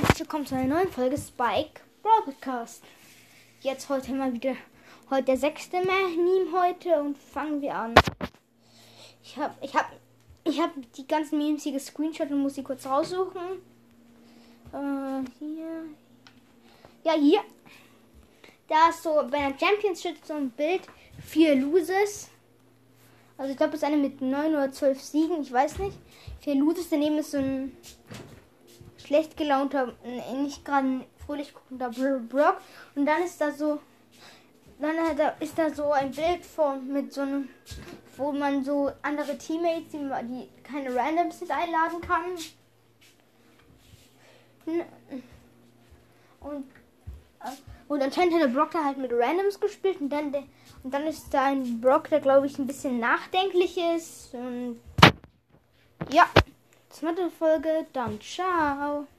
herzlich willkommen zu einer neuen Folge Spike Brawl Podcast. Jetzt heute mal wieder, heute der sechste Meme heute und fangen wir an. Ich habe ich hab, ich hab die ganzen Memes hier gescreenshot und muss sie kurz raussuchen. Äh, hier. Ja, hier. Da ist so bei einer Championship so ein Bild. Vier Loses. Also ich glaube, es ist eine mit neun oder zwölf Siegen, ich weiß nicht. Vier Loses, daneben ist so ein schlecht gelaunter, nicht gerade fröhlich guckender Brock. Und dann ist da so, dann ist da so ein Bild von, mit so einem, wo man so andere Teammates, die, die keine Randoms einladen kann. Und, äh, und anscheinend hat der Brock da halt mit Randoms gespielt und dann, und dann ist da ein Brock, der glaube ich ein bisschen nachdenklich ist. Und ja. Zweite Folge, dann ciao.